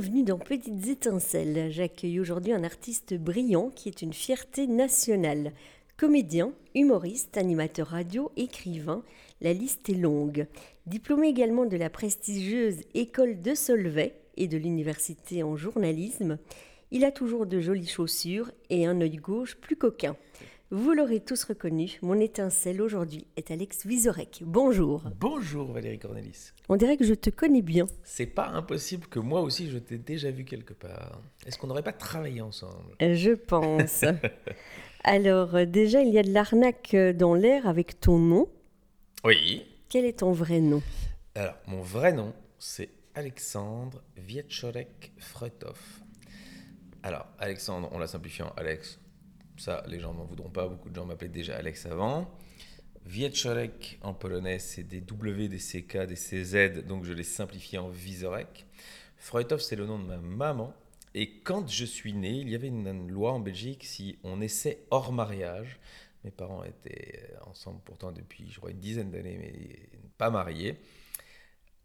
Bienvenue dans Petites Étincelles. J'accueille aujourd'hui un artiste brillant qui est une fierté nationale. Comédien, humoriste, animateur radio, écrivain, la liste est longue. Diplômé également de la prestigieuse École de Solvay et de l'université en journalisme, il a toujours de jolies chaussures et un œil gauche plus coquin. Vous l'aurez tous reconnu, mon étincelle aujourd'hui est Alex Vizorek. Bonjour. Bonjour Valérie Cornelis. On dirait que je te connais bien. C'est pas impossible que moi aussi je t'ai déjà vu quelque part. Est-ce qu'on n'aurait pas travaillé ensemble? Je pense. Alors euh, déjà, il y a de l'arnaque euh, dans l'air avec ton nom. Oui. Quel est ton vrai nom? Alors, mon vrai nom, c'est Alexandre Vietchorek Freutov. Alors, Alexandre, on l'a simplifié en Alex ça, les gens n'en voudront pas. Beaucoup de gens m'appelaient déjà Alex avant. Wieczorek en polonais, c'est des W, des CK, des CZ, donc je l'ai simplifié en Vizorek. Freutov, c'est le nom de ma maman. Et quand je suis né, il y avait une, loi en Belgique, si on naissait hors mariage, mes parents étaient ensemble pourtant depuis, je crois, une dizaine d'années, mais pas mariés,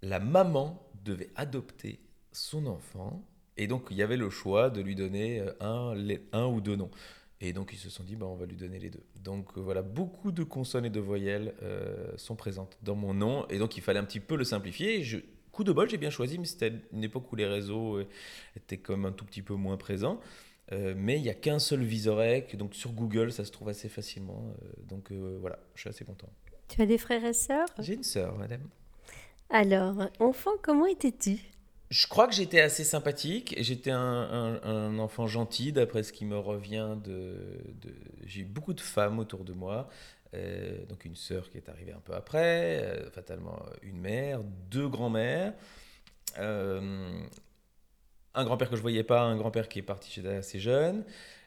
la maman devait adopter son enfant. Et donc, il y avait le choix de lui donner un, un ou deux noms. Et donc ils se sont dit, bah, on va lui donner les deux. Donc euh, voilà, beaucoup de consonnes et de voyelles euh, sont présentes dans mon nom. Et donc il fallait un petit peu le simplifier. je, coup de bol, j'ai bien choisi, mais c'était une époque où les réseaux euh, étaient comme un tout petit peu moins présents. mais il n'y a qu'un seul Visorec, donc sur Google, ça se trouve assez facilement. donc voilà, je suis assez content. Tu as des frères et sœurs? J'ai une sœur, madame. Alors, enfant, comment étais-tu? Je crois que j'étais assez sympathique. J'étais un, enfant gentil, d'après ce qui me revient. J'ai eu beaucoup de femmes autour de moi. Euh, donc une sœur qui est arrivée un peu après, euh, fatalement une mère, deux grands-mères, euh, un grand-père que je voyais pas, un grand-père qui est parti assez jeune,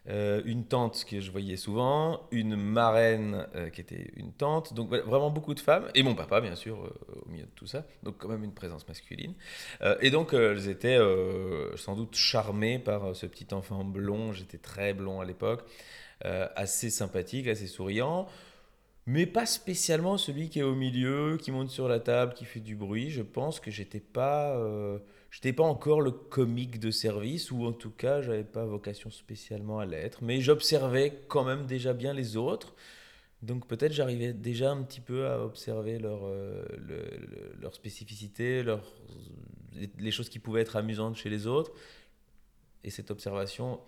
euh, une tante que je voyais souvent, une marraine euh, qui était une tante, donc vraiment beaucoup de femmes, et mon papa bien sûr euh, au milieu de tout ça, donc quand même une présence masculine. et donc elles étaient sans doute charmées par ce petit enfant blond, j'étais très blond à l'époque, assez sympathique, assez souriant. Mais pas spécialement celui qui est au milieu, qui monte sur la table, qui fait du bruit. Je pense que j'étais pas n'étais pas encore le comique de service, ou en tout cas, j'avais pas vocation spécialement à l'être, mais j'observais quand même déjà bien les autres. Donc peut-être j'arrivais déjà un petit peu à observer leur, euh, leur spécificité, leur, les choses qui pouvaient être amusantes chez les autres. Et cette observation,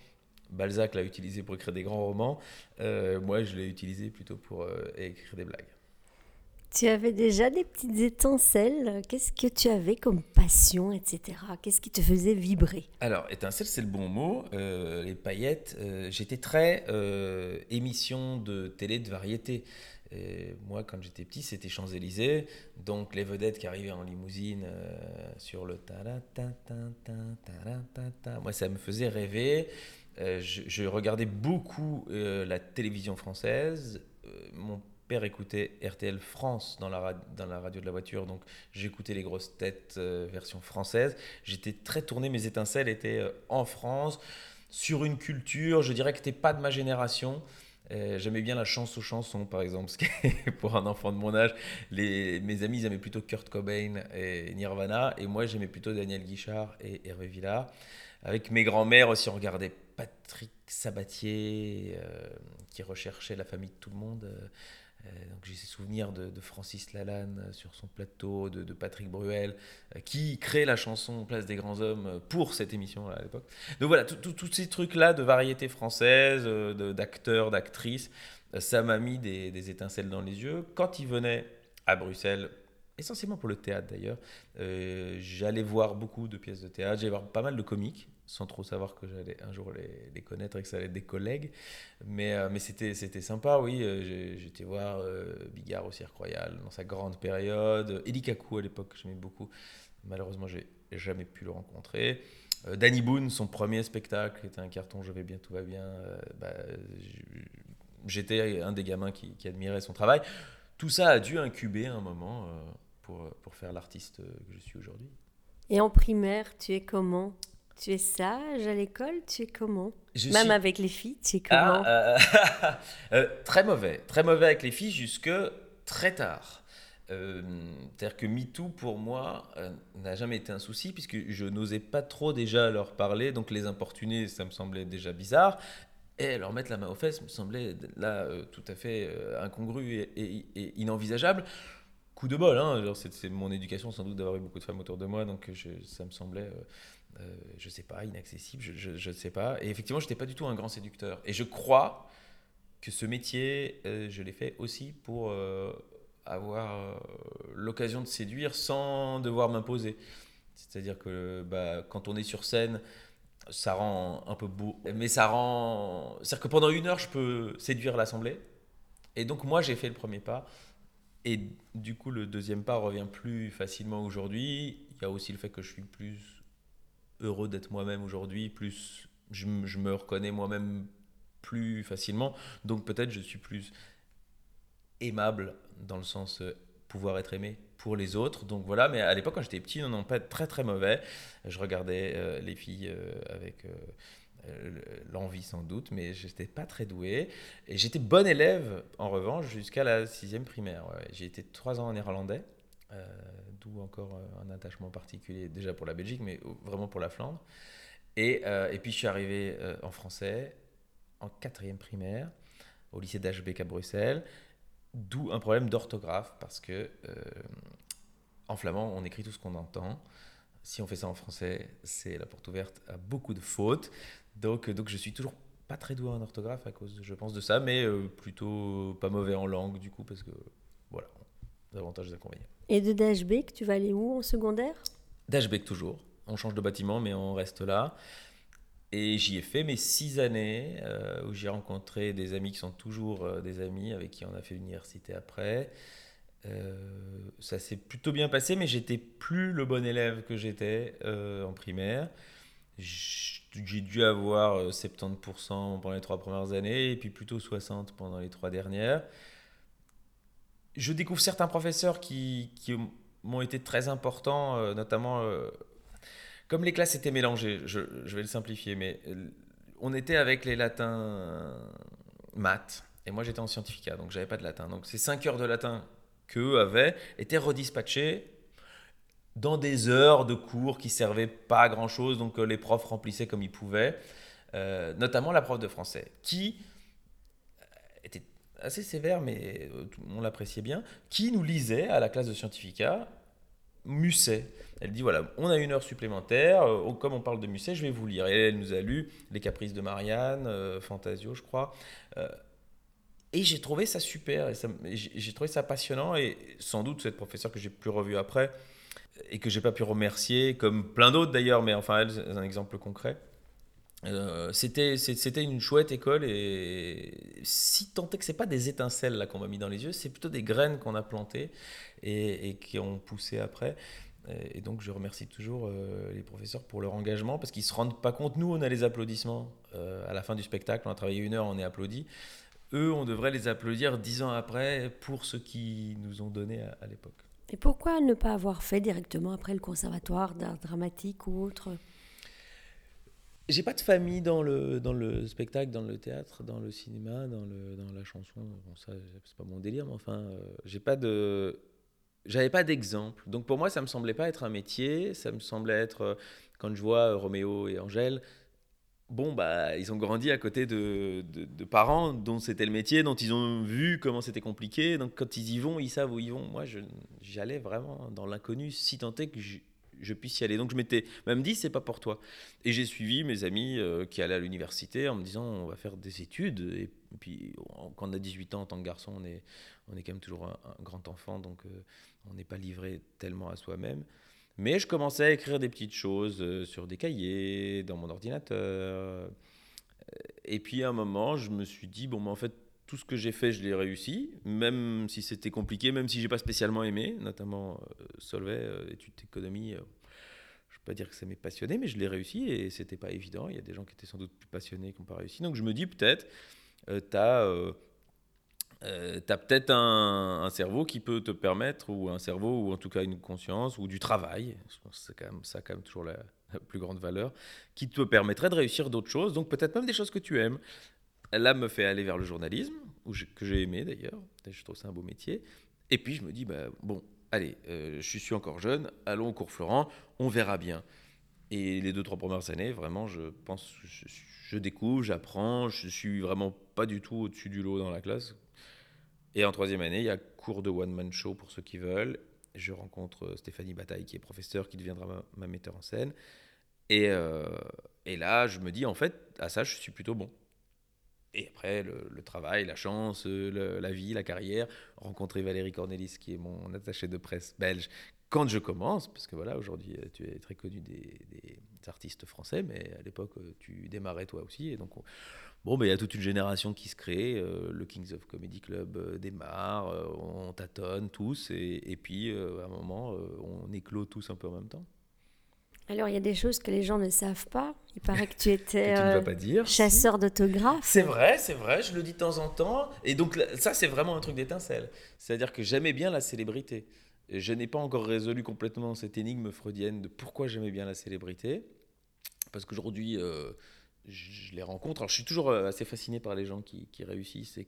Balzac l'a utilisée pour écrire des grands romans. Euh, moi, je l'ai utilisée plutôt pour euh, écrire des blagues. Tu avais déjà des petites étincelles. Qu'est-ce que tu avais comme passion, etc. Qu'est-ce qui te faisait vibrer? Alors, étincelle, c'est le bon mot. Euh, les paillettes, euh, j'étais très euh, émission de télé de variété. moi, quand j'étais petit, c'était Champs-Élysées. Donc, les vedettes qui arrivaient en limousine sur le ta ta Moi, ça me faisait rêver. Je, je, regardais beaucoup la télévision française. mon père écoutait RTL France dans la, radio de la voiture, donc j'écoutais les grosses têtes euh, version française. J'étais très tourné, mes étincelles étaient euh, en France, sur une culture, je dirais que n'était pas de ma génération. Euh, j'aimais bien la chance aux chansons, par exemple, ce qui est pour un enfant de mon âge. Mes amis, ils aimaient plutôt Kurt Cobain et Nirvana, et moi, j'aimais plutôt Daniel Guichard et Hervé Villard. Avec mes grands-mères aussi, on regardait Patrick Sabatier, qui recherchait la famille de tout le monde. Euh, donc j'ai ces souvenirs de, Francis Lalanne euh, sur son plateau, de, Patrick Bruel, euh, qui crée la chanson Place des grands hommes pour cette émission à l'époque. Donc voilà, tous ces trucs-là de variété française, d'acteurs, d'actrices, ça m'a mis des, étincelles dans les yeux. Quand il venait à Bruxelles, essentiellement pour le théâtre d'ailleurs, j'allais voir beaucoup de pièces de théâtre, j'allais voir pas mal de comiques sans trop savoir que j'allais un jour les, connaître et que ça allait être des collègues. Mais, euh, mais c'était, c'était sympa, oui. Euh, j'étais voir euh, Bigard au Cirque Royal dans sa grande période. Eddie Kaku à l'époque, j'aimais beaucoup. Malheureusement, j'ai jamais pu le rencontrer. Danny Boone, son premier spectacle, était un carton, je vais bien, tout va bien. Bah, j'étais un des gamins qui, qui, admirait son travail. Tout ça a dû incuber un moment pour, pour faire l'artiste que je suis aujourd'hui. Et en primaire, tu es comment? Tu es sage à l'école? Tu es comment? Même avec les filles, tu es comment? Ah, euh, euh, Très mauvais. Très mauvais avec les filles jusque très tard. Euh, C'est-à-dire que MeToo, pour moi, euh, n'a jamais été un souci, puisque je n'osais pas trop déjà leur parler, donc les importuner, ça me semblait déjà bizarre. Et leur mettre la main aux fesses me semblait là euh, tout à fait euh, incongru et, et- et inenvisageable. Coup de bol, hein, c'est mon éducation sans doute d'avoir eu beaucoup de femmes autour de moi, donc ça me semblait, euh, euh, je sais pas, inaccessible, je ne sais pas. Et effectivement, je n'étais pas du tout un grand séducteur. Et je crois que ce métier, euh, je l'ai fait aussi pour euh, avoir euh, l'occasion de séduire sans devoir m'imposer. C'est-à-dire que bah, quand on est sur scène, ça rend un peu beau, mais ça rend... C'est-à-dire que pendant une heure, je peux séduire l'assemblée. Et donc moi, j'ai fait le premier pas. Et du coup, le deuxième pas revient plus facilement aujourd'hui. Il y a aussi le fait que je suis plus heureux d'être moi-même aujourd'hui, plus je, je me reconnais moi-même plus facilement. Donc peut-être je suis plus aimable dans le sens euh, pouvoir être aimé pour les autres. Donc voilà, mais à l'époque quand j'étais petit, non, non, pas très très mauvais. Je regardais euh, les filles euh, avec l'envie sans doute, mais j'étais pas très doué. Et j'étais bon élève en revanche jusqu'à la sixième primaire. J'ai été trois ans en néerlandais. euh, D'où encore euh, un attachement particulier déjà pour la Belgique, mais vraiment pour la Flandre. Et, euh, puis je suis arrivé euh, en français en quatrième primaire au lycée d'Ashbeck à Bruxelles, d'où un problème d'orthographe parce que euh, en flamand on écrit tout ce qu'on entend. Si on fait ça en français, c'est la porte ouverte à beaucoup de fautes. Donc, euh, donc je suis toujours pas très doué en orthographe à cause, je pense, de ça, mais euh, plutôt pas mauvais en langue du coup parce que voilà, avantages et inconvénients. Et de Dashbeck, tu vas aller où en secondaire? Dashbeck toujours. On change de bâtiment, mais on reste là. Et j'y ai fait mes six années, euh, où j'ai rencontré des amis qui sont toujours euh, des amis, avec qui on a fait l'université après. Euh, ça s'est plutôt bien passé, mais j'étais plus le bon élève que j'étais euh, en primaire. J'ai dû avoir euh, 70% pendant les trois premières années, et puis plutôt 60% pendant les trois dernières. Je découvre certains professeurs qui, qui m'ont été très importants, euh, notamment euh, comme les classes étaient mélangées, je, je vais le simplifier, mais euh, on était avec les latins euh, maths, et moi j'étais en scientificat, donc j'avais pas de latin. Donc ces 5 heures de latin qu'eux avaient étaient redispatchées dans des heures de cours qui servaient pas à grand chose, donc euh, les profs remplissaient comme ils pouvaient, Euh, notamment la prof de français, qui était assez sévère, mais euh, on l'appréciait bien, qui nous lisait à la classe de scientificat Musset. Elle dit voilà, on a une heure supplémentaire, euh, comme on parle de Musset, je vais vous lire. Et elle nous a lu Les Caprices de Marianne, euh, Fantasio, je crois. Euh, et j'ai trouvé ça super, j'ai trouvé ça passionnant, et sans doute cette professeure que j'ai plus revue après, et que j'ai pas pu remercier, comme plein d'autres d'ailleurs, mais enfin elle, c'est un exemple concret. Euh, c'était c'était une chouette école et si tant est que c'est pas des étincelles là qu'on m'a mis dans les yeux, c'est plutôt des graines qu'on a plantées et, qui ont poussé après. Et donc je remercie toujours euh, les professeurs pour leur engagement parce qu'ils se rendent pas compte. Nous on a les applaudissements euh, à la fin du spectacle, on a travaillé une heure, on est applaudi. Eux on devrait les applaudir dix ans après pour ce qu'ils nous ont donné à l'époque. Et pourquoi ne pas avoir fait directement après le conservatoire d'art dramatique ou autre? J'ai pas de famille dans le, dans le spectacle, dans le théâtre, dans le cinéma, dans, le, dans la chanson. Bon, ça, c'est pas mon délire, mais enfin, euh, j'ai pas de. J'avais pas d'exemple. Donc pour moi, ça me semblait pas être un métier. Ça me semblait être. euh, Quand je vois euh, Roméo et Angèle, bon, bah, ils ont grandi à côté de, de, parents dont c'était le métier, dont ils ont vu comment c'était compliqué. Donc quand ils y vont, ils savent où ils vont. Moi, j'allais vraiment dans l'inconnu, si tant est que je, puisse y aller. Donc je m'étais même dit, c'est pas pour toi. Et j'ai suivi mes amis euh, qui allaient à l'université en me disant on va faire des études. Et puis quand on a 18 ans en tant que garçon, on est, on est quand même toujours un, un grand enfant, donc euh, on n'est pas livré tellement à soi-même. Mais je commençais à écrire des petites choses euh, sur des cahiers, dans mon ordinateur. Euh, Et puis à un moment, je me suis dit, bon, mais en fait, tout ce que j'ai fait, je l'ai réussi, même si c'était compliqué, même si j'ai pas spécialement aimé, notamment euh, Solvay, euh, études d'économie. euh, je peux pas dire que ça m'est passionné, mais je l'ai réussi et c'était pas évident. Il y a des gens qui étaient sans doute plus passionnés qui n'ont pas réussi. Donc je me dis peut-être, euh, tu as, peut-être un, cerveau qui peut te permettre, ou un cerveau, ou en tout cas une conscience, ou du travail, c'est quand même, ça quand même toujours la, plus grande valeur, qui te permettrait de réussir d'autres choses, donc peut-être même des choses que tu aimes. Là, me fait aller vers le journalisme, que j'ai aimé d'ailleurs, je trouve ça un beau métier. Et puis je me dis, bah, bon, allez, je suis encore jeune, allons au cours Florent, on verra bien. Et les deux, trois premières années, vraiment, je pense, je découvre, j'apprends, je suis vraiment pas du tout au-dessus du lot dans la classe. Et en troisième année, il y a cours de one-man show pour ceux qui veulent. Je rencontre Stéphanie Bataille, qui est professeure, qui deviendra ma, metteur en scène. Et, euh, et, là, je me dis, en fait, à ça, je suis plutôt bon. Et après, le, travail, la chance, la vie, la carrière, rencontrer Valérie Cornelis, qui est mon attaché de presse belge, quand je commence, parce que voilà, aujourd'hui, euh, tu es très connu des, artistes français, mais à l'époque, euh, tu démarrais toi aussi. Et donc, bon, ben, il y a toute une génération qui se crée. Euh, le Kings of Comedy Club démarre, on tâtonne tous, et, puis à un moment, on éclot tous un peu en même temps. Alors, il y a des choses que les gens ne savent pas. Il paraît que tu étais pas dire, chasseur d'autographes. C'est vrai, c'est vrai, je le dis de temps en temps. Et donc, ça, c'est vraiment un truc d'étincelle. C'est-à-dire que j'aimais bien la célébrité je n'ai pas encore résolu complètement cette énigme freudienne de pourquoi j'aimais bien la célébrité. Parce qu'aujourd'hui, euh, je, les rencontre. Alors, je suis toujours euh, assez fasciné par les gens qui, réussissent et,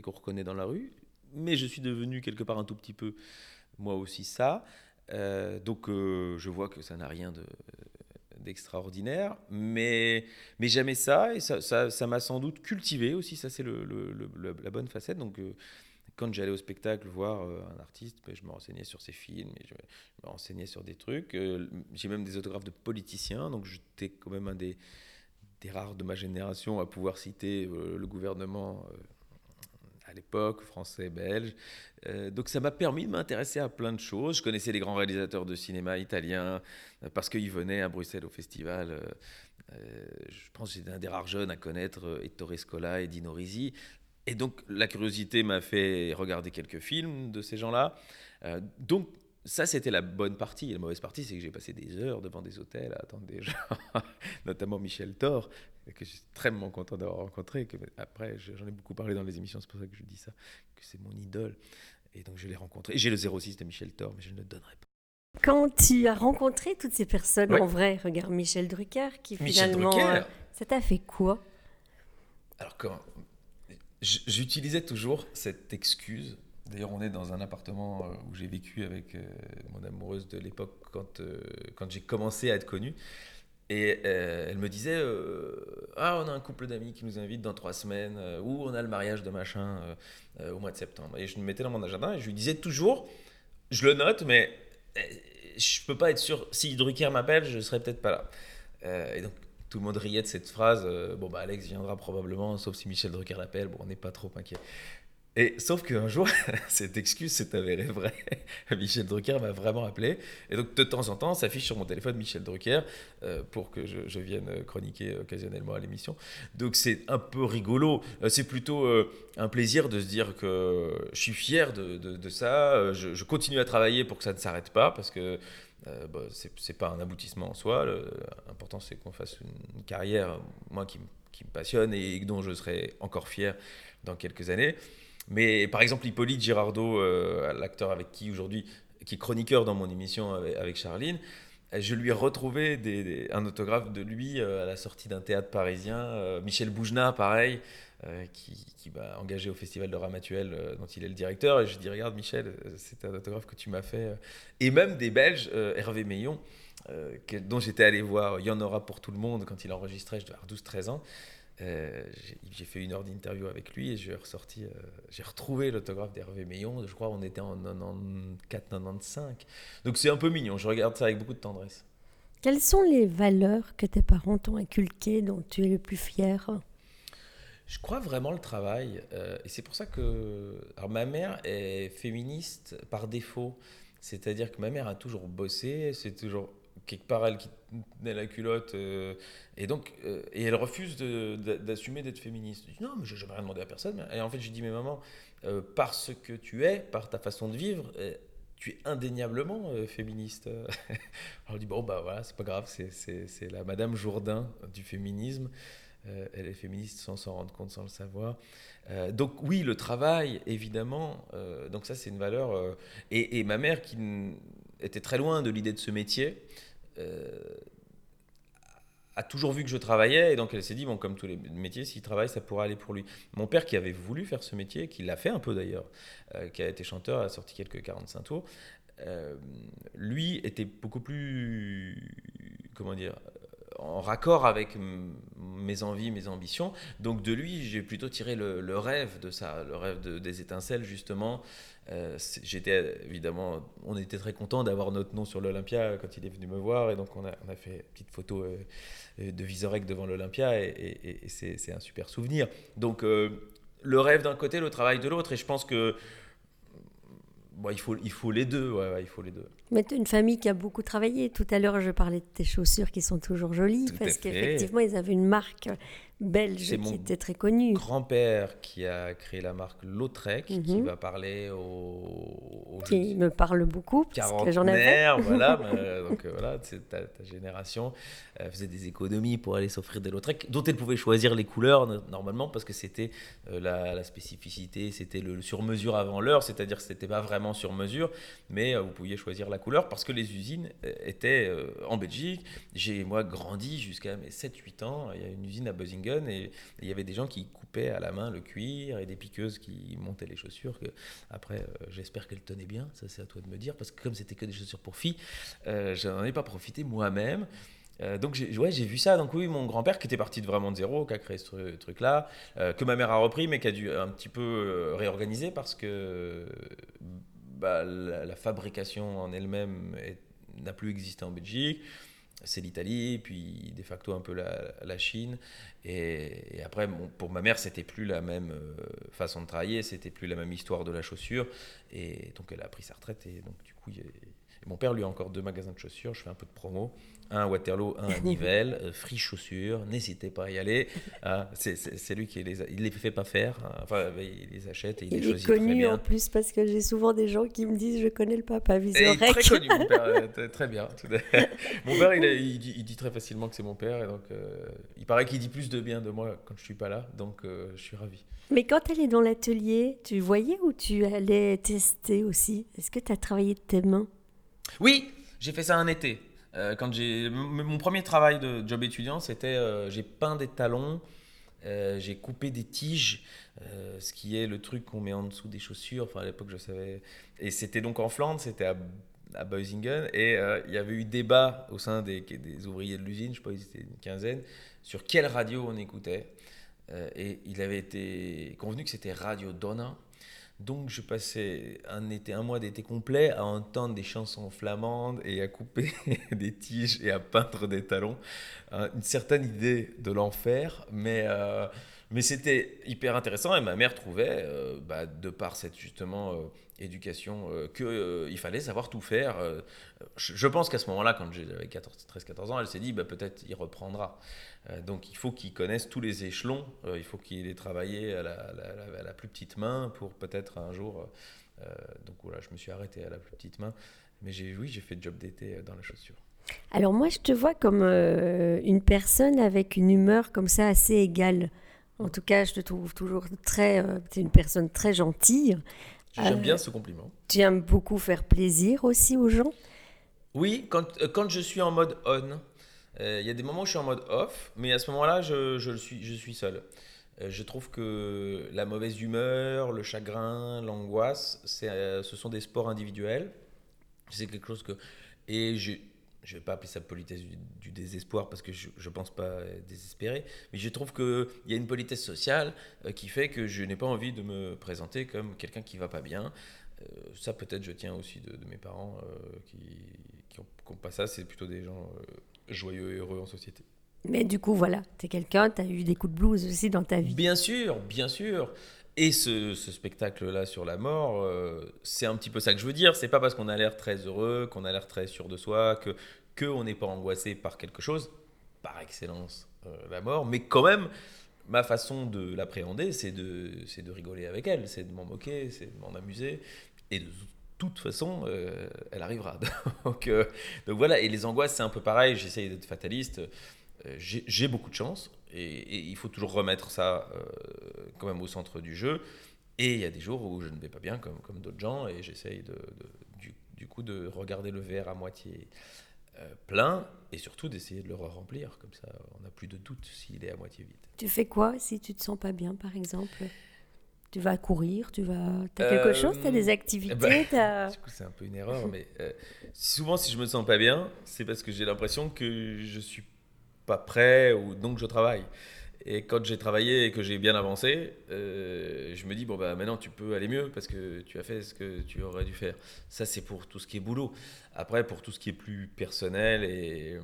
qu'on reconnaît dans la rue. Mais je suis devenu quelque part un tout petit peu, moi aussi, ça. Euh, donc, je vois que ça n'a rien de, d'extraordinaire, mais, mais jamais ça, et ça, m'a sans doute cultivé aussi, ça c'est la bonne facette. Donc, quand j'allais au spectacle voir euh, un artiste, ben, je me renseignais sur ses films, et je, me renseignais sur des trucs. Euh, j'ai même des autographes de politiciens, donc j'étais quand même un des, des, rares de ma génération à pouvoir citer euh, le gouvernement à l'époque, français, belge. donc ça m'a permis de m'intéresser à plein de choses. Je connaissais les grands réalisateurs de cinéma italiens parce qu'ils venaient à Bruxelles au festival. je pense que j'étais un des rares jeunes à connaître Ettore Scola et Dino Risi. Et donc la curiosité m'a fait regarder quelques films de ces gens-là. Euh, donc ça, c'était la bonne partie. La mauvaise partie, c'est que j'ai passé des heures devant des hôtels à attendre des gens, notamment Michel Thor, que je suis extrêmement content d'avoir rencontré. Que, après, j'en ai beaucoup parlé dans les émissions, c'est pour ça que je dis ça, que c'est mon idole. Et donc je l'ai rencontré. J'ai le 06 de Michel Thor, mais je ne le donnerai pas. Quand tu as rencontré toutes ces personnes en vrai, regarde Michel Drucker, qui finalement. Michel Drucker. Euh, ça t'a fait quoi? Alors, quand, J'utilisais toujours cette excuse. D'ailleurs, on est dans un appartement euh, où j'ai vécu avec euh, mon amoureuse de l'époque quand, euh, quand j'ai commencé à être connu. Et elle me disait Ah, on a un couple d'amis qui nous invite dans trois semaines, ou on a le mariage de machin au mois de septembre. Et je me mettais dans mon agenda et je lui disais toujours Je le note, mais je peux pas être sûr. Si Drucker m'appelle, je serai peut-être pas là. et donc, tout le monde riait de cette phrase. Bon, bah, Alex viendra probablement, sauf si Michel Drucker l'appelle. Bon, on n'est pas trop inquiet. Et sauf qu'un jour, cette excuse s'est avérée vraie. Michel Drucker m'a vraiment appelé. Et donc, de temps en temps, s'affiche sur mon téléphone Michel Drucker euh, pour que je, vienne chroniquer occasionnellement à l'émission. Donc, c'est un peu rigolo. Euh, c'est plutôt un plaisir de se dire que je suis fier de, ça. Je, continue à travailler pour que ça ne s'arrête pas parce que euh, bah, c'est pas un aboutissement en soi. L'important, c'est qu'on fasse une, carrière, moi, qui, me passionne et dont je serai encore fier dans quelques années. Mais par exemple, Hippolyte Girardot, euh, l'acteur avec qui aujourd'hui, qui est chroniqueur dans mon émission avec, Charline, je lui ai retrouvé un autographe de lui euh, à la sortie d'un théâtre parisien. Michel Boujna, pareil. Euh, qui, qui m'a engagé au Festival de Ramatuel, euh, dont il est le directeur. Et je dis Regarde, Michel, euh, c'est un autographe que tu m'as fait. Et même des Belges, Hervé Meillon, dont j'étais allé voir Il y en aura pour tout le monde quand il enregistrait, je devais avoir 12-13 ans. J'ai fait une heure d'interview avec lui et j'ai ressorti, j'ai retrouvé l'autographe d'Hervé Meillon. Je crois on était en 94-95. Donc c'est un peu mignon. Je regarde ça avec beaucoup de tendresse. Quelles sont les valeurs que tes parents t'ont inculquées, dont tu es le plus fier? Je crois vraiment le travail. Euh, et c'est pour ça que. Alors, ma mère est féministe par défaut. C'est-à-dire que ma mère a toujours bossé. C'est toujours quelque part elle qui tenait la culotte. Euh, et donc. Euh, et elle refuse d'assumer d'être féministe. Je dis non, mais je n'ai jamais rien demandé à personne. Et en fait, j'ai dit, mais maman, parce que tu es, par ta façon de vivre, tu es indéniablement féministe. Alors elle dit, bon, bah voilà, c'est pas grave, c'est la Madame Jourdain du féminisme. Euh, elle est féministe sans s'en rendre compte, sans le savoir. Euh, donc oui, le travail, évidemment, euh, donc ça c'est une valeur. Et, ma mère, qui était très loin de l'idée de ce métier, a toujours vu que je travaillais et donc elle s'est dit bon comme tous les métiers s'il travaille ça pourrait aller pour lui mon père qui avait voulu faire ce métier qui l'a fait un peu d'ailleurs euh, qui a été chanteur a sorti quelques 45 tours euh, lui était beaucoup plus comment dire en raccord avec mes envies, mes ambitions. Donc de lui, j'ai plutôt tiré le, rêve de ça, le rêve des étincelles justement. Euh, j'étais évidemment, on était très content d'avoir notre nom sur l'Olympia quand il est venu me voir et donc on a, on a fait une petite photo de Visorek devant l'Olympia et, c'est un super souvenir. Donc euh, le rêve d'un côté, le travail de l'autre et je pense que bon, il, faut, il faut les deux. Ouais, il faut les deux. Mais une famille qui a beaucoup travaillé. Tout à l'heure, je parlais de tes chaussures qui sont toujours jolies parce qu'effectivement, ils avaient une marque belge qui était très connu. grand-père qui a créé la marque Lautrec, qui mhm. va parler aux... qui me parle beaucoup, parce que j'en avais. voilà, euh, donc euh, voilà, ta, ta, génération euh, faisait des économies pour aller s'offrir des Lautrec, dont elle pouvait choisir les couleurs normalement, parce que c'était la, spécificité, c'était le, sur-mesure avant l'heure, c'est-à-dire que c'était pas vraiment sur-mesure, mais vous pouviez choisir la couleur, parce que les usines étaient en Belgique. J'ai, moi, grandi jusqu'à mes 7-8 ans, il y a une usine à Buzzingen et il y avait des gens qui coupaient à la main le cuir et des piqueuses qui montaient les chaussures. Que, après, euh, j'espère qu'elles tenaient bien, ça c'est à toi de me dire, parce que comme c'était que des chaussures pour filles, euh, je n'en ai pas profité moi-même. Euh, donc j'ai vu ça. Donc oui, mon grand-père qui était parti de vraiment de zéro, qui a créé ce truc-là, que ma mère a repris, mais qui a dû un petit peu réorganiser parce que bah, la, fabrication en elle-même n'a plus existé en Belgique c'est l'Italie, puis de facto un peu la, Chine. Et, après, pour ma mère, c'était plus la même euh, façon de travailler, c'était plus la même histoire de la chaussure. Et donc, elle a pris sa retraite. Et donc, du coup, mon père, lui, a encore deux magasins de chaussures. Je fais un peu de promo un à Waterloo, un à Nivelles, euh, free chaussures, n'hésitez pas à y aller. Ah, c'est lui qui les, il les fait pas faire, hein. enfin il les achète et il, les choisit très bien. Il est connu en plus parce que j'ai souvent des gens qui me disent je connais le papa Visorek. Très connu, mon père, euh, très bien. mon père, il, il, dit, très facilement que c'est mon père et donc euh, il paraît qu'il dit plus de bien de moi quand je suis pas là, donc je suis ravi. Mais quand elle est dans l'atelier, tu voyais où tu allais tester aussi? Est-ce que tu as travaillé de tes mains? Oui, j'ai fait ça un été. Euh, quand j'ai mon premier travail de job étudiant, c'était euh, j'ai peint des talons, euh, j'ai coupé des tiges, ce qui est le truc qu'on met en dessous des chaussures. Enfin à l'époque je savais. Et c'était donc en Flandre, c'était à, à Boisingen, et il y avait eu débat au sein des, des ouvriers de l'usine, je sais pas, ils étaient une quinzaine, sur quelle radio on écoutait. et il avait été convenu que c'était Radio Donna donc je passais un été, un mois d'été complet à entendre des chansons flamandes et à couper des tiges et à peindre des talons. Euh, une certaine idée de l'enfer, mais, euh, mais c'était hyper intéressant et ma mère trouvait, euh, bah, de par cette justement éducation, qu'il fallait savoir tout faire. Je, pense qu'à ce moment-là, quand j'avais 13-14 ans, elle s'est dit bah, peut-être il reprendra. Euh, donc il faut qu'ils connaissent tous les échelons, euh, il faut qu'il ait travaillé à la, plus petite main pour peut-être un jour... Euh, donc voilà, je me suis arrêté à la plus petite main. Mais oui, j'ai fait job d'été dans la chaussure. Alors moi, je te vois comme une personne avec une humeur comme ça assez égale. En tout cas, je te trouve toujours très... tu es une personne très gentille. J'aime bien ce compliment. Tu aimes beaucoup faire plaisir aussi aux gens? Oui, quand, quand je suis en mode on, euh, il y a des moments où je suis en mode off, mais à ce moment-là, je, je, suis, je suis seul. Euh, je trouve que la mauvaise humeur, le chagrin, l'angoisse, euh, ce sont des sports individuels. C'est quelque chose que. Et je ne vais pas appeler ça politesse du, désespoir parce que je ne pense pas désespérer, mais je trouve qu'il y a une politesse sociale qui fait que je n'ai pas envie de me présenter comme quelqu'un qui va pas bien. ça, peut-être, je tiens aussi de, mes parents qui n'ont pas ça, c'est plutôt des gens joyeux et heureux en société. Mais du coup, voilà, tu es quelqu'un, tu as eu des coups de blues aussi dans ta vie. Bien sûr, bien sûr. Et ce, spectacle-là sur la mort, euh, c'est un petit peu ça que je veux dire. C'est pas parce qu'on a l'air très heureux, qu'on a l'air très sûr de soi, que qu'on n'est pas angoissé par quelque chose, par excellence euh, la mort, mais quand même, ma façon de l'appréhender, c'est de, de rigoler avec elle, c'est de m'en moquer, c'est de m'en amuser, et de toute façon, euh, elle arrivera. donc, euh, donc, voilà, et les angoisses, c'est un peu pareil, j'essaye d'être fataliste. Euh, j'ai beaucoup de chance, et, il faut toujours remettre ça quand même au centre du jeu. Et il y a des jours où je ne vais pas bien, comme, comme d'autres gens, et j'essaye du, coup de regarder le verre à moitié plein et surtout d'essayer de le remplir. Comme ça, on n'a plus de doute s'il est à moitié vide. Tu fais quoi si tu te sens pas bien, par exemple? Tu vas courir, tu vas. T'as quelque chose, t'as des activités, bah, Du coup, c'est un peu une erreur, mais souvent, si je me sens pas bien, c'est parce que j'ai l'impression que je suis pas prêt ou donc je travaille. Et quand j'ai travaillé et que j'ai bien avancé, euh, je me dis, bon, bah, maintenant tu peux aller mieux parce que tu as fait ce que tu aurais dû faire. Ça, c'est pour tout ce qui est boulot. Après, pour tout ce qui est plus personnel, et euh,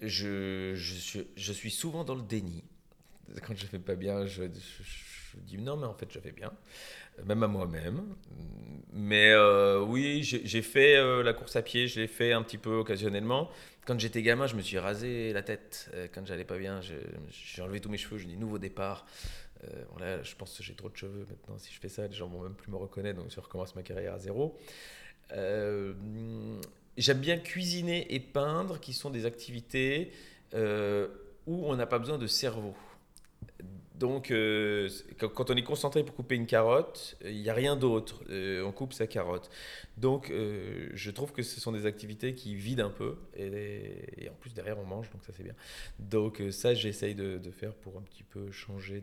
je, je, je suis souvent dans le déni. Quand je fais pas bien, je, je, dis non, mais en fait, je fais bien, même à moi-même. Mais euh, oui, j'ai fait la course à pied, je l'ai fait un petit peu occasionnellement. Quand j'étais gamin, je me suis rasé la tête. Euh, quand j'allais pas bien, j'ai enlevé tous mes cheveux. J'ai dit nouveau départ. Euh, je pense que j'ai trop de cheveux maintenant. Si je fais ça, les gens vont même plus me reconnaître. Donc je recommence ma carrière à zéro. Euh, j'aime bien cuisiner et peindre, qui sont des activités où on n'a pas besoin de cerveau. Donc, euh, quand on est concentré pour couper une carotte, il n'y a rien d'autre. Euh, on coupe sa carotte. Donc, euh, je trouve que ce sont des activités qui vident un peu. Et, en plus, derrière, on mange, donc ça, c'est bien. Donc, ça, j'essaye de, faire pour un petit peu changer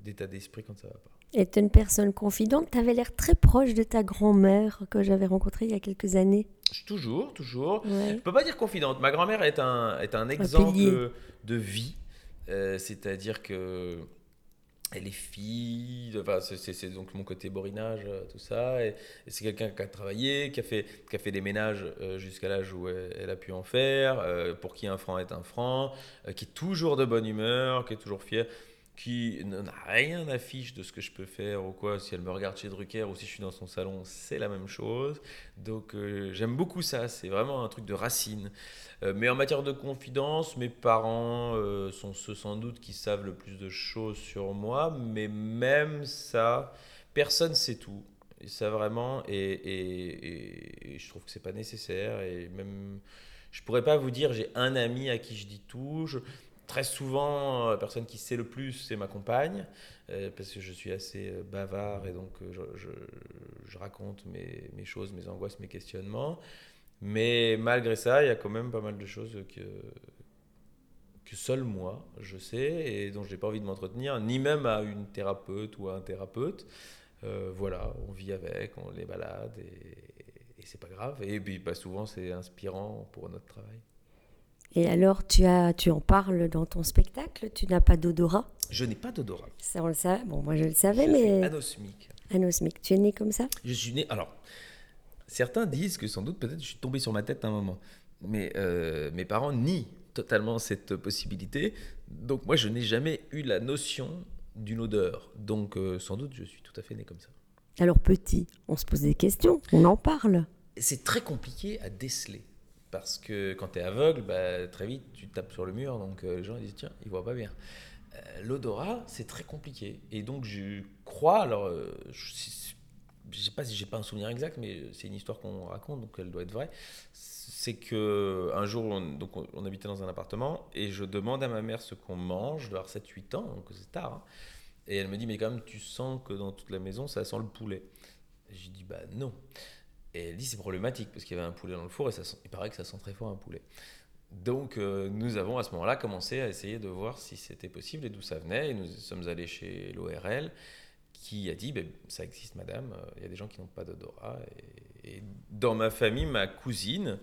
d'état d'esprit quand ça va pas. Et tu es une personne confidente. Tu avais l'air très proche de ta grand-mère que j'avais rencontrée il y a quelques années. Toujours, toujours. Je ne peux pas dire confidente. Ma grand-mère est un, est un exemple de vie euh, c'est-à-dire que elle est fille, enfin, c'est donc mon côté borinage, euh, tout ça. Et, c'est quelqu'un qui a travaillé, qui a fait, qui a fait des ménages euh, jusqu'à l'âge où elle, a pu en faire, pour qui un franc est un franc, qui est toujours de bonne humeur, qui est toujours fier qui n'a rien affiche de ce que je peux faire ou quoi. Si elle me regarde chez Drucker ou si je suis dans son salon, c'est la même chose. Donc euh, j'aime beaucoup ça, c'est vraiment un truc de racine. Euh, mais en matière de confidence, mes parents euh, sont ceux sans doute qui savent le plus de choses sur moi, mais même ça, personne sait tout. Ça vraiment, et, et je trouve que c'est pas nécessaire. Et même, je pourrais pas vous dire, j'ai un ami à qui je dis tout. Très souvent, la personne qui sait le plus, c'est ma compagne, euh, parce que je suis assez euh, bavard et donc euh, je, raconte mes, choses, mes angoisses, mes questionnements. Mais malgré ça, il y a quand même pas mal de choses que, que seul moi, je sais et dont je n'ai pas envie de m'entretenir, ni même à une thérapeute ou à un thérapeute. voilà, on vit avec, on les balade et, et c'est pas grave. Et puis, pas souvent, c'est inspirant pour notre travail. Et alors, tu, as, tu en parles dans ton spectacle, tu n'as pas d'odorat? Je n'ai pas d'odorat. Ça, on le savait. Bon, moi, je le savais, je mais. Suis anosmique. Anosmique. Tu es né comme ça? Je suis né. Alors, certains disent que sans doute, peut-être, je suis tombé sur ma tête à un moment. Mais euh, mes parents nient totalement cette possibilité. Donc, moi, je n'ai jamais eu la notion d'une odeur. Donc, euh, sans doute, je suis tout à fait né comme ça. Alors, petit, on se pose des questions, on en parle. C'est très compliqué à déceler. Parce que quand tu es aveugle, bah, très vite, tu tapes sur le mur, donc euh, les gens disent tiens, ils voient pas bien. Euh, l'odorat, c'est très compliqué. Et donc je crois, alors euh, je, sais pas si j'ai pas un souvenir exact, mais c'est une histoire qu'on raconte, donc elle doit être vraie. C'est que un jour, on, donc on, habitait dans un appartement et je demande à ma mère ce qu'on mange, je avoir 7-8 ans, donc c'est tard. Hein. et elle me dit mais quand même, tu sens que dans toute la maison, ça sent le poulet. J'ai dit bah non. Et elle dit c'est problématique parce qu'il y avait un poulet dans le four et ça il paraît que ça sent très fort un poulet. Donc euh, nous avons à ce moment-là commencé à essayer de voir si c'était possible et d'où ça venait. Et nous sommes allés chez l'ORL qui a dit ben, ça existe madame, euh, il y a des gens qui n'ont pas d'odorat. Et, dans ma famille, ma cousine,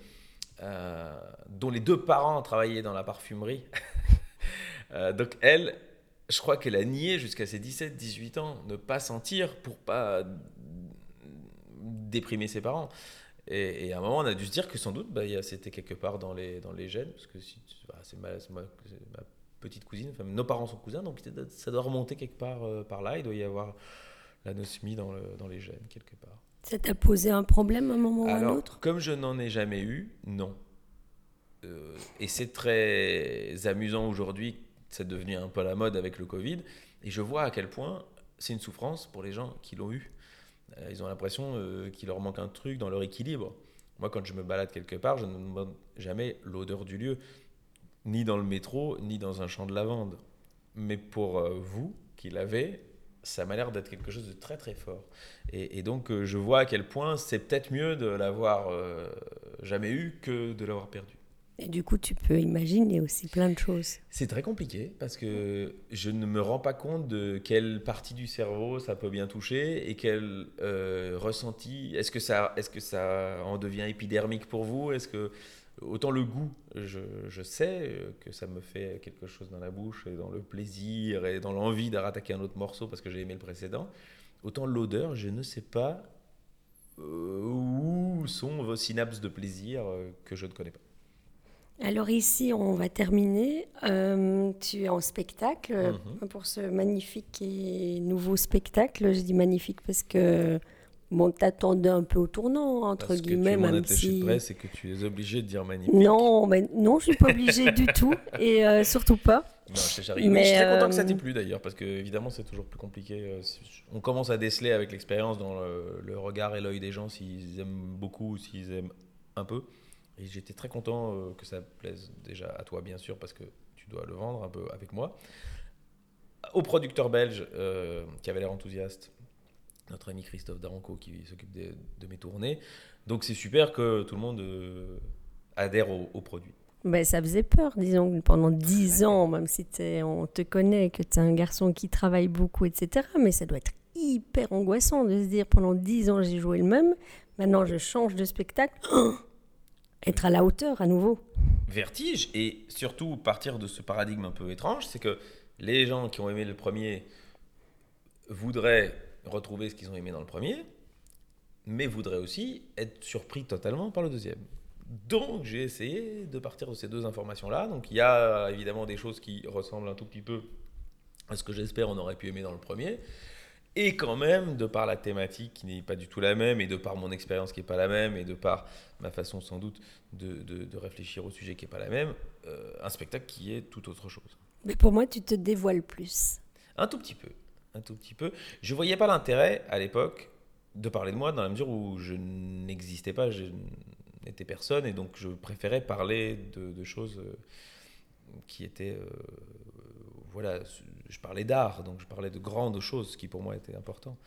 euh, dont les deux parents travaillaient dans la parfumerie, donc elle, je crois qu'elle a nié jusqu'à ses 17-18 ans ne pas sentir pour pas déprimer ses parents. Et, à un moment, on a dû se dire que sans doute, bah, c'était quelque part dans les, dans les gènes, parce que si, bah, c'est ma, ma, petite cousine, enfin, nos parents sont cousins, donc ça doit remonter quelque part euh, par là. Il doit y avoir l'anosmie dans, le, dans les gènes, quelque part. Ça t'a posé un problème à un moment ou à un autre? Comme je n'en ai jamais eu, non. Euh, et c'est très amusant aujourd'hui, c'est devenu un peu la mode avec le Covid, et je vois à quel point c'est une souffrance pour les gens qui l'ont eu. Euh, ils ont l'impression euh, qu'il leur manque un truc dans leur équilibre. Moi, quand je me balade quelque part, je ne demande jamais l'odeur du lieu, ni dans le métro, ni dans un champ de lavande. Mais pour euh, vous qui l'avez, ça m'a l'air d'être quelque chose de très très fort. Et, donc je vois à quel point c'est peut-être mieux de l'avoir jamais eu que de l'avoir perdu. Et du coup, tu peux imaginer aussi plein de choses. C'est très compliqué parce que je ne me rends pas compte de quelle partie du cerveau ça peut bien toucher et quel euh, ressenti. Est-ce que, ça, est que ça en devient épidermique pour vous? Est-ce que autant le goût, je, je, sais que ça me fait quelque chose dans la bouche et dans le plaisir et dans l'envie de rattaquer un autre morceau parce que j'ai aimé le précédent, autant l'odeur, je ne sais pas euh, où sont vos synapses de plaisir euh, que je ne connais pas. Alors ici, on va terminer. Euh, tu es en spectacle mhm. pour ce magnifique et nouveau spectacle. Je dis magnifique parce que bon, t'attendais un peu au tournant entre parce guillemets, que tu même si. Presse c'est que tu es obligé de dire magnifique. Non, mais non, je suis pas obligée du tout et euh, surtout pas. Non, je, mais, je suis très content que ça t'ait euh, plu d'ailleurs parce que évidemment c'est toujours plus compliqué. On commence à déceler avec l'expérience dans le, le regard et l'œil des gens s'ils aiment beaucoup ou s'ils aiment un peu. Et j'étais très content euh, que ça plaise déjà à toi, bien sûr, parce que tu dois le vendre un peu avec moi. Au producteur belge euh, qui avait l'air enthousiaste, notre ami Christophe Daranco qui s'occupe de, mes tournées. Donc c'est super que tout le monde euh, adhère au, produit. Ben, ça faisait peur, disons, pendant dix ans, même si on te connaît, que tu es un garçon qui travaille beaucoup, etc. Mais ça doit être hyper angoissant de se dire pendant dix ans j'ai joué le même, maintenant je change de spectacle. être à la hauteur à nouveau. Vertige et surtout partir de ce paradigme un peu étrange, c'est que les gens qui ont aimé le premier voudraient retrouver ce qu'ils ont aimé dans le premier, mais voudraient aussi être surpris totalement par le deuxième. Donc j'ai essayé de partir de ces deux informations-là. Donc il y a évidemment des choses qui ressemblent un tout petit peu à ce que j'espère on aurait pu aimer dans le premier. Et quand même, de par la thématique qui n'est pas du tout la même, et de par mon expérience qui n'est pas la même, et de par ma façon sans doute de, de, réfléchir au sujet qui n'est pas la même, euh, un spectacle qui est tout autre chose. Mais pour moi, tu te dévoiles plus. Un tout petit peu. Un tout petit peu. Je voyais pas l'intérêt à l'époque de parler de moi dans la mesure où je n'existais pas, je n'étais personne, et donc je préférais parler de, de choses euh, qui étaient euh, voilà, je parlais d'art, donc je parlais de grandes choses, qui pour moi était important.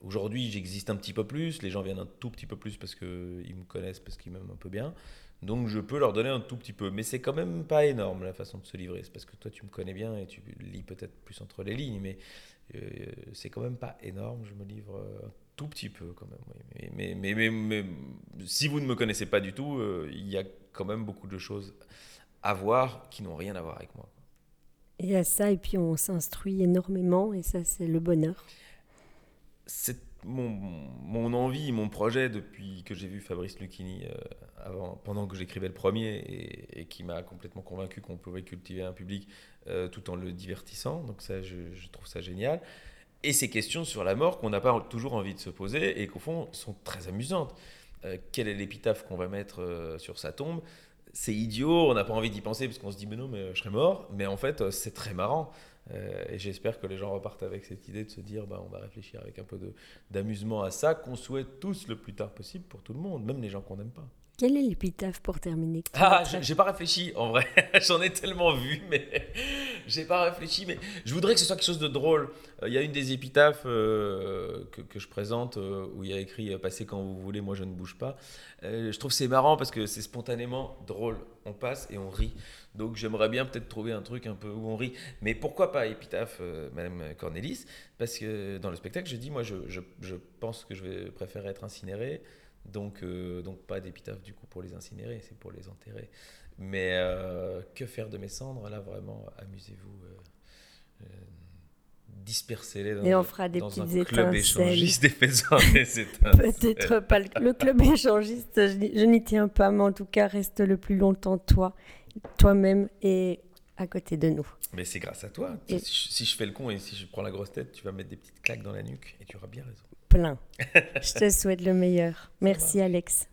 Aujourd'hui, j'existe un petit peu plus, les gens viennent un tout petit peu plus parce qu'ils me connaissent, parce qu'ils m'aiment un peu bien. Donc je peux leur donner un tout petit peu. Mais c'est quand même pas énorme la façon de se livrer. C'est parce que toi, tu me connais bien et tu lis peut-être plus entre les lignes, mais euh, c'est quand même pas énorme. Je me livre un tout petit peu quand même. Mais, mais, mais, mais, si vous ne me connaissez pas du tout, euh, il y a quand même beaucoup de choses à voir qui n'ont rien à voir avec moi. Et à ça, et puis on s'instruit énormément, et ça, c'est le bonheur. C'est mon, envie, mon projet depuis que j'ai vu Fabrice Lucchini euh, avant, pendant que j'écrivais le premier, et, qui m'a complètement convaincu qu'on pouvait cultiver un public euh, tout en le divertissant. Donc ça, je, trouve ça génial. Et ces questions sur la mort qu'on n'a pas toujours envie de se poser, et qu'au fond sont très amusantes. Euh, quelle est l'épitaphe qu'on va mettre sur sa tombe? C'est idiot, on n'a pas envie d'y penser parce qu'on se dit mais non mais je serais mort, mais en fait c'est très marrant. Euh, et j'espère que les gens repartent avec cette idée de se dire bah, on va réfléchir avec un peu d'amusement à ça, qu'on souhaite tous le plus tard possible pour tout le monde, même les gens qu'on n'aime pas. Quelle est l'épitaphe pour terminer? Ah, j'ai pas réfléchi en vrai. J'en ai tellement vu, mais j'ai pas réfléchi. Mais je voudrais que ce soit quelque chose de drôle. Euh, il y a une des épitaphes euh, que, je présente où il y a écrit Passez quand vous voulez, moi je ne bouge pas. je trouve c'est marrant parce que c'est spontanément drôle. On passe et on rit. Donc j'aimerais bien peut-être trouver un truc un peu où on rit. Mais pourquoi pas épitaphe, Madame Cornelis? Parce que dans le spectacle, je dis moi je, je pense que je vais préférer être incinéré. Donc, euh, donc pas d'épitaphe du coup pour les incinérer, c'est pour les enterrer. Mais euh, que faire de mes cendres? Là, vraiment, amusez-vous. Euh, dispersez-les dans, Et on fera des dans un club échangiste des Peut-être pas le, club échangiste, je, n'y tiens pas, mais en tout cas, reste le plus longtemps toi, toi-même et à côté de nous. Mais c'est grâce à toi. Si, je, fais le con et si je prends la grosse tête, tu vas mettre des petites claques dans la nuque et tu auras bien raison Je te souhaite le meilleur. Merci Alex.